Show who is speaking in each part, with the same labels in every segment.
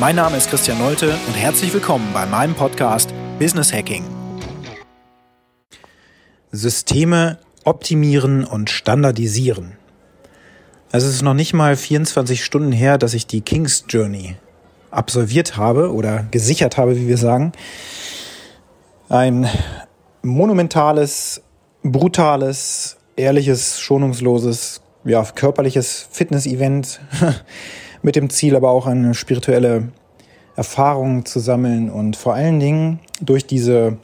Speaker 1: Mein Name ist Christian Nolte und herzlich willkommen bei meinem Podcast Business Hacking. Systeme optimieren und standardisieren. Es ist noch nicht mal 24 Stunden her, dass ich die King's Journey absolviert habe oder gesichert habe, wie wir sagen. Ein monumentales, brutales, ehrliches, schonungsloses, ja, körperliches Fitness-Event mit dem Ziel aber auch eine spirituelle Erfahrung zu sammeln und vor allen Dingen durch diese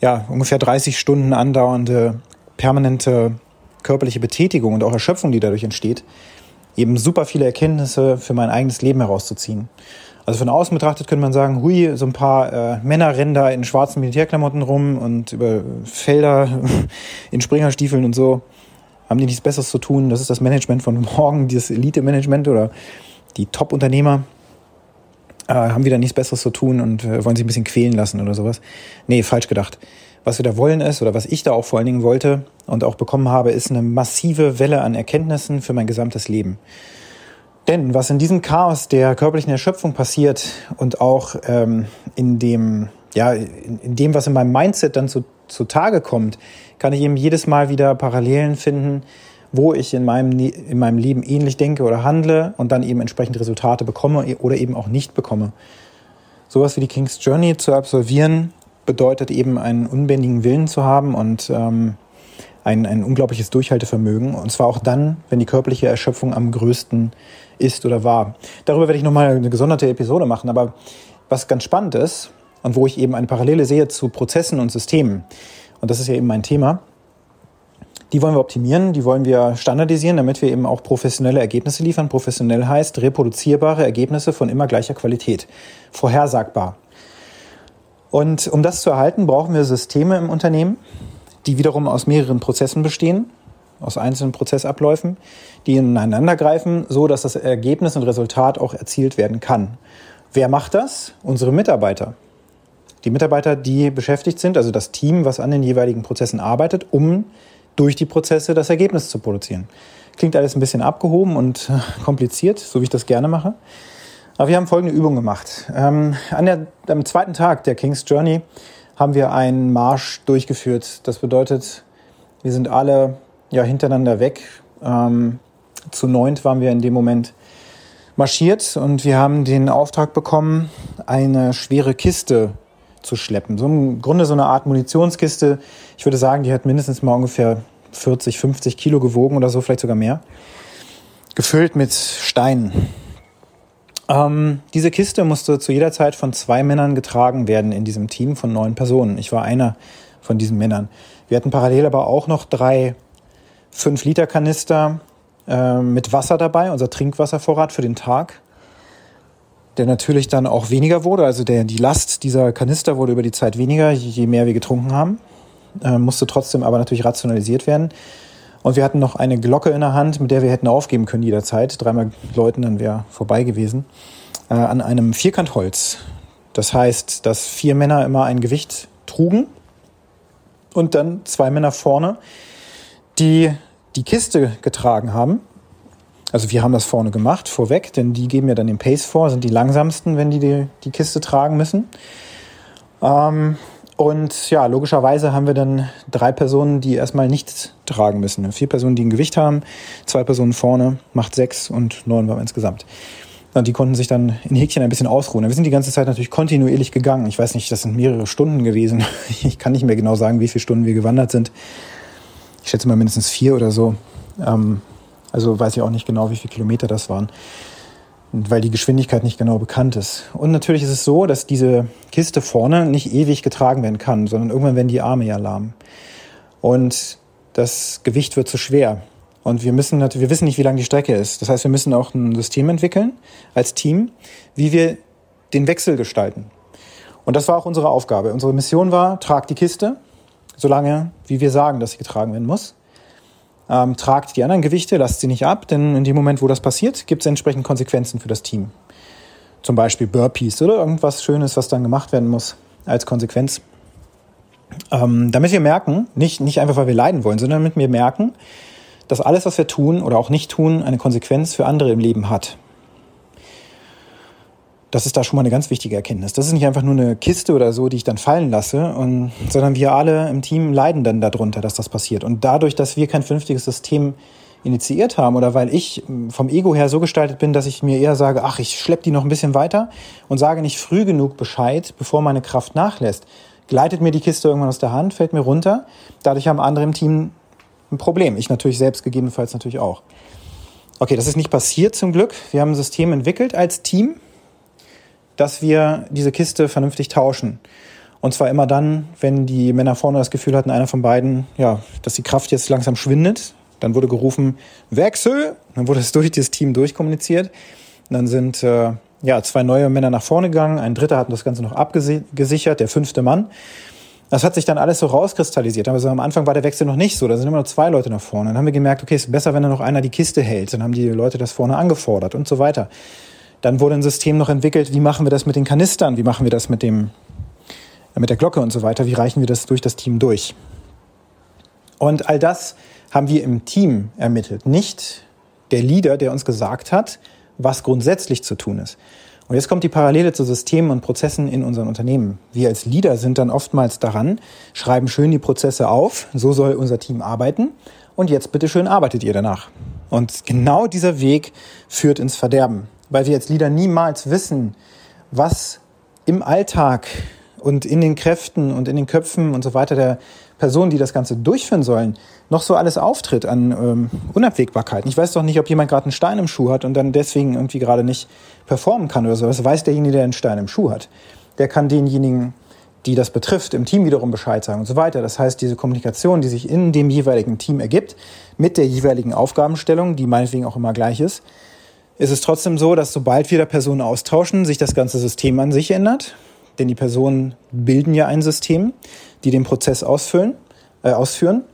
Speaker 1: ja, ungefähr 30 Stunden andauernde permanente körperliche Betätigung und auch Erschöpfung, die dadurch entsteht, eben super viele Erkenntnisse für mein eigenes Leben herauszuziehen. Also von außen betrachtet könnte man sagen, hui, so ein paar äh, da in schwarzen Militärklamotten rum und über Felder in Springerstiefeln und so. Haben die nichts Besseres zu tun? Das ist das Management von morgen, dieses Elite-Management oder die Top-Unternehmer äh, haben wieder nichts Besseres zu tun und äh, wollen sich ein bisschen quälen lassen oder sowas. Nee, falsch gedacht. Was wir da wollen ist, oder was ich da auch vor allen Dingen wollte und auch bekommen habe, ist eine massive Welle an Erkenntnissen für mein gesamtes Leben. Denn was in diesem Chaos der körperlichen Erschöpfung passiert und auch ähm, in dem, ja, in, in, dem, was in meinem Mindset dann zu, zu Tage kommt, kann ich eben jedes Mal wieder Parallelen finden, wo ich in meinem, in meinem Leben ähnlich denke oder handle und dann eben entsprechend Resultate bekomme oder eben auch nicht bekomme. Sowas wie die King's Journey zu absolvieren, bedeutet eben einen unbändigen Willen zu haben und ähm, ein, ein unglaubliches Durchhaltevermögen. Und zwar auch dann, wenn die körperliche Erschöpfung am größten ist oder war. Darüber werde ich nochmal eine gesonderte Episode machen. Aber was ganz spannend ist und wo ich eben eine Parallele sehe zu Prozessen und Systemen, und das ist ja eben mein Thema, die wollen wir optimieren, die wollen wir standardisieren, damit wir eben auch professionelle Ergebnisse liefern. Professionell heißt reproduzierbare Ergebnisse von immer gleicher Qualität. Vorhersagbar. Und um das zu erhalten, brauchen wir Systeme im Unternehmen, die wiederum aus mehreren Prozessen bestehen, aus einzelnen Prozessabläufen, die ineinander greifen, so dass das Ergebnis und Resultat auch erzielt werden kann. Wer macht das? Unsere Mitarbeiter. Die Mitarbeiter, die beschäftigt sind, also das Team, was an den jeweiligen Prozessen arbeitet, um durch die Prozesse das Ergebnis zu produzieren. Klingt alles ein bisschen abgehoben und kompliziert, so wie ich das gerne mache. Aber wir haben folgende Übung gemacht. Ähm, an der, am zweiten Tag der King's Journey haben wir einen Marsch durchgeführt. Das bedeutet, wir sind alle ja, hintereinander weg. Ähm, zu neunt waren wir in dem Moment marschiert und wir haben den Auftrag bekommen, eine schwere Kiste zu schleppen. So im Grunde so eine Art Munitionskiste. Ich würde sagen, die hat mindestens mal ungefähr 40, 50 Kilo gewogen oder so, vielleicht sogar mehr. Gefüllt mit Steinen. Ähm, diese Kiste musste zu jeder Zeit von zwei Männern getragen werden in diesem Team von neun Personen. Ich war einer von diesen Männern. Wir hatten parallel aber auch noch drei 5-Liter-Kanister äh, mit Wasser dabei, unser Trinkwasservorrat für den Tag, der natürlich dann auch weniger wurde. Also der, die Last dieser Kanister wurde über die Zeit weniger, je mehr wir getrunken haben. Äh, musste trotzdem aber natürlich rationalisiert werden. Und wir hatten noch eine Glocke in der Hand, mit der wir hätten aufgeben können jederzeit. Dreimal läuten, dann wäre vorbei gewesen. Äh, an einem Vierkantholz. Das heißt, dass vier Männer immer ein Gewicht trugen und dann zwei Männer vorne, die die Kiste getragen haben. Also wir haben das vorne gemacht, vorweg, denn die geben ja dann den Pace vor, sind die langsamsten, wenn die die, die Kiste tragen müssen. Ähm, und ja, logischerweise haben wir dann drei Personen, die erstmal nichts tragen müssen. Vier Personen, die ein Gewicht haben, zwei Personen vorne, macht sechs und neun waren insgesamt. Und die konnten sich dann in Häkchen ein bisschen ausruhen. Wir sind die ganze Zeit natürlich kontinuierlich gegangen. Ich weiß nicht, das sind mehrere Stunden gewesen. Ich kann nicht mehr genau sagen, wie viele Stunden wir gewandert sind. Ich schätze mal mindestens vier oder so. Ähm, also weiß ich auch nicht genau, wie viele Kilometer das waren weil die Geschwindigkeit nicht genau bekannt ist. Und natürlich ist es so, dass diese Kiste vorne nicht ewig getragen werden kann, sondern irgendwann werden die Arme ja lahm. Und das Gewicht wird zu schwer. Und wir müssen wir wissen nicht, wie lang die Strecke ist. Das heißt, wir müssen auch ein System entwickeln als Team, wie wir den Wechsel gestalten. Und das war auch unsere Aufgabe. Unsere Mission war, tragt die Kiste, solange, wie wir sagen, dass sie getragen werden muss. Ähm, tragt die anderen Gewichte, lasst sie nicht ab, denn in dem Moment, wo das passiert, gibt es entsprechend Konsequenzen für das Team. Zum Beispiel Burpees oder irgendwas Schönes, was dann gemacht werden muss als Konsequenz. Ähm, damit wir merken, nicht, nicht einfach, weil wir leiden wollen, sondern damit wir merken, dass alles, was wir tun oder auch nicht tun, eine Konsequenz für andere im Leben hat. Das ist da schon mal eine ganz wichtige Erkenntnis. Das ist nicht einfach nur eine Kiste oder so, die ich dann fallen lasse, und, sondern wir alle im Team leiden dann darunter, dass das passiert. Und dadurch, dass wir kein vernünftiges System initiiert haben oder weil ich vom Ego her so gestaltet bin, dass ich mir eher sage, ach, ich schleppe die noch ein bisschen weiter und sage nicht früh genug Bescheid, bevor meine Kraft nachlässt, gleitet mir die Kiste irgendwann aus der Hand, fällt mir runter. Dadurch haben andere im Team ein Problem. Ich natürlich selbst gegebenenfalls natürlich auch. Okay, das ist nicht passiert zum Glück. Wir haben ein System entwickelt als Team, dass wir diese Kiste vernünftig tauschen. Und zwar immer dann, wenn die Männer vorne das Gefühl hatten, einer von beiden, ja, dass die Kraft jetzt langsam schwindet. Dann wurde gerufen, Wechsel. Dann wurde es durch das Team durchkommuniziert. Und dann sind äh, ja, zwei neue Männer nach vorne gegangen. Ein dritter hat das Ganze noch abgesichert, der fünfte Mann. Das hat sich dann alles so rauskristallisiert. Aber so am Anfang war der Wechsel noch nicht so. Da sind immer nur zwei Leute nach vorne. Dann haben wir gemerkt, okay, ist besser, wenn da noch einer die Kiste hält. Dann haben die Leute das vorne angefordert und so weiter. Dann wurde ein System noch entwickelt, wie machen wir das mit den Kanistern, wie machen wir das mit, dem, mit der Glocke und so weiter, wie reichen wir das durch das Team durch. Und all das haben wir im Team ermittelt, nicht der Leader, der uns gesagt hat, was grundsätzlich zu tun ist. Und jetzt kommt die Parallele zu Systemen und Prozessen in unseren Unternehmen. Wir als Leader sind dann oftmals daran, schreiben schön die Prozesse auf, so soll unser Team arbeiten und jetzt bitte schön arbeitet ihr danach. Und genau dieser Weg führt ins Verderben weil wir als Leader niemals wissen, was im Alltag und in den Kräften und in den Köpfen und so weiter der Personen, die das Ganze durchführen sollen, noch so alles auftritt an ähm, Unabwägbarkeiten. Ich weiß doch nicht, ob jemand gerade einen Stein im Schuh hat und dann deswegen irgendwie gerade nicht performen kann oder so. Das weiß derjenige, der einen Stein im Schuh hat. Der kann denjenigen, die das betrifft, im Team wiederum Bescheid sagen und so weiter. Das heißt, diese Kommunikation, die sich in dem jeweiligen Team ergibt, mit der jeweiligen Aufgabenstellung, die meinetwegen auch immer gleich ist, ist es trotzdem so, dass sobald wir da Personen austauschen, sich das ganze System an sich ändert. Denn die Personen bilden ja ein System, die den Prozess ausfüllen, äh, ausführen.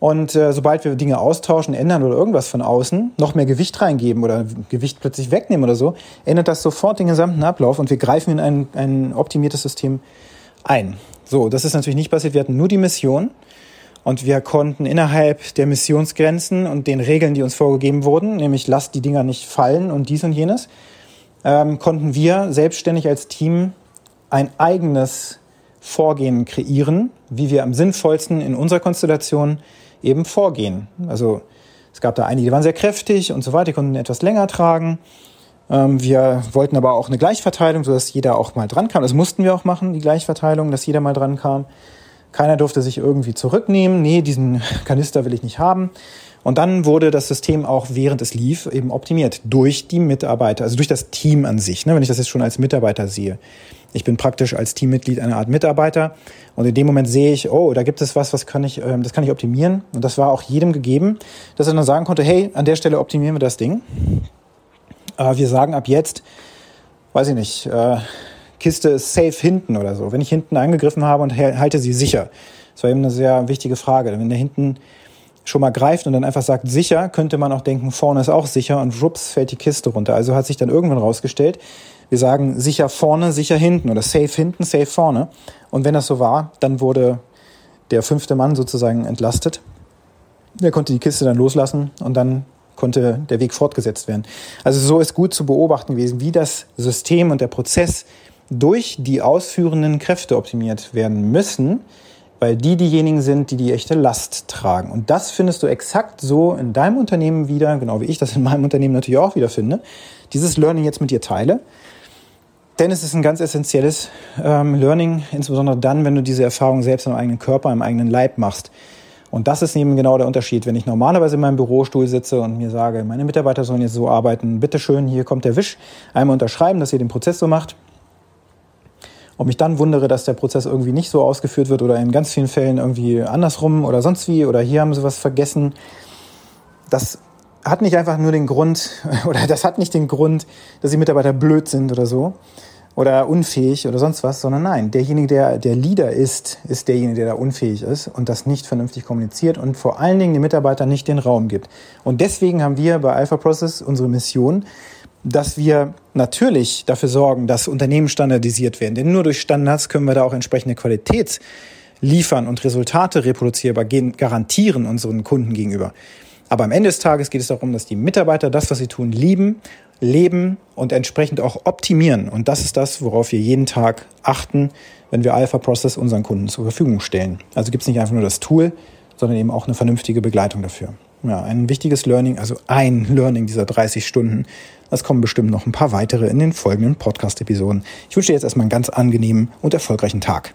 Speaker 1: Und äh, sobald wir Dinge austauschen, ändern oder irgendwas von außen, noch mehr Gewicht reingeben oder Gewicht plötzlich wegnehmen oder so, ändert das sofort den gesamten Ablauf und wir greifen in ein, ein optimiertes System ein. So, das ist natürlich nicht passiert. Wir hatten nur die Mission und wir konnten innerhalb der Missionsgrenzen und den Regeln, die uns vorgegeben wurden, nämlich lasst die Dinger nicht fallen und dies und jenes, ähm, konnten wir selbstständig als Team ein eigenes Vorgehen kreieren, wie wir am sinnvollsten in unserer Konstellation eben vorgehen. Also es gab da einige, die waren sehr kräftig und so weiter, die konnten etwas länger tragen. Ähm, wir wollten aber auch eine Gleichverteilung, sodass jeder auch mal dran kam. Das mussten wir auch machen, die Gleichverteilung, dass jeder mal dran kam. Keiner durfte sich irgendwie zurücknehmen. Nee, diesen Kanister will ich nicht haben. Und dann wurde das System auch während es lief eben optimiert durch die Mitarbeiter, also durch das Team an sich. Ne, wenn ich das jetzt schon als Mitarbeiter sehe. Ich bin praktisch als Teammitglied eine Art Mitarbeiter und in dem Moment sehe ich, oh, da gibt es was, was kann ich, ähm, das kann ich optimieren. Und das war auch jedem gegeben, dass er dann sagen konnte, hey, an der Stelle optimieren wir das Ding. Äh, wir sagen ab jetzt, weiß ich nicht, äh, Kiste ist safe hinten oder so. Wenn ich hinten angegriffen habe und halte sie sicher. Das war eben eine sehr wichtige Frage. Wenn der hinten schon mal greift und dann einfach sagt sicher, könnte man auch denken, vorne ist auch sicher und rups fällt die Kiste runter. Also hat sich dann irgendwann rausgestellt, wir sagen sicher vorne, sicher hinten oder safe hinten, safe vorne. Und wenn das so war, dann wurde der fünfte Mann sozusagen entlastet. Der konnte die Kiste dann loslassen und dann konnte der Weg fortgesetzt werden. Also so ist gut zu beobachten gewesen, wie das System und der Prozess durch die ausführenden Kräfte optimiert werden müssen, weil die diejenigen sind, die die echte Last tragen. Und das findest du exakt so in deinem Unternehmen wieder, genau wie ich das in meinem Unternehmen natürlich auch wieder finde. Dieses Learning jetzt mit dir teile. Denn es ist ein ganz essentielles ähm, Learning, insbesondere dann, wenn du diese Erfahrung selbst im eigenen Körper, im eigenen Leib machst. Und das ist eben genau der Unterschied. Wenn ich normalerweise in meinem Bürostuhl sitze und mir sage, meine Mitarbeiter sollen jetzt so arbeiten, bitteschön, hier kommt der Wisch, einmal unterschreiben, dass ihr den Prozess so macht, und mich dann wundere, dass der Prozess irgendwie nicht so ausgeführt wird oder in ganz vielen Fällen irgendwie andersrum oder sonst wie oder hier haben sie was vergessen. Das hat nicht einfach nur den Grund oder das hat nicht den Grund, dass die Mitarbeiter blöd sind oder so, oder unfähig oder sonst was, sondern nein, derjenige, der der Leader ist, ist derjenige, der da unfähig ist und das nicht vernünftig kommuniziert und vor allen Dingen den Mitarbeitern nicht den Raum gibt. Und deswegen haben wir bei Alpha Process unsere Mission, dass wir natürlich dafür sorgen, dass Unternehmen standardisiert werden. Denn nur durch Standards können wir da auch entsprechende Qualität liefern und Resultate reproduzierbar garantieren unseren Kunden gegenüber. Aber am Ende des Tages geht es darum, dass die Mitarbeiter das, was sie tun, lieben, leben und entsprechend auch optimieren. Und das ist das, worauf wir jeden Tag achten, wenn wir Alpha Process unseren Kunden zur Verfügung stellen. Also gibt es nicht einfach nur das Tool, sondern eben auch eine vernünftige Begleitung dafür. Ja, ein wichtiges Learning, also ein Learning dieser 30 Stunden. Es kommen bestimmt noch ein paar weitere in den folgenden Podcast-Episoden. Ich wünsche dir jetzt erstmal einen ganz angenehmen und erfolgreichen Tag.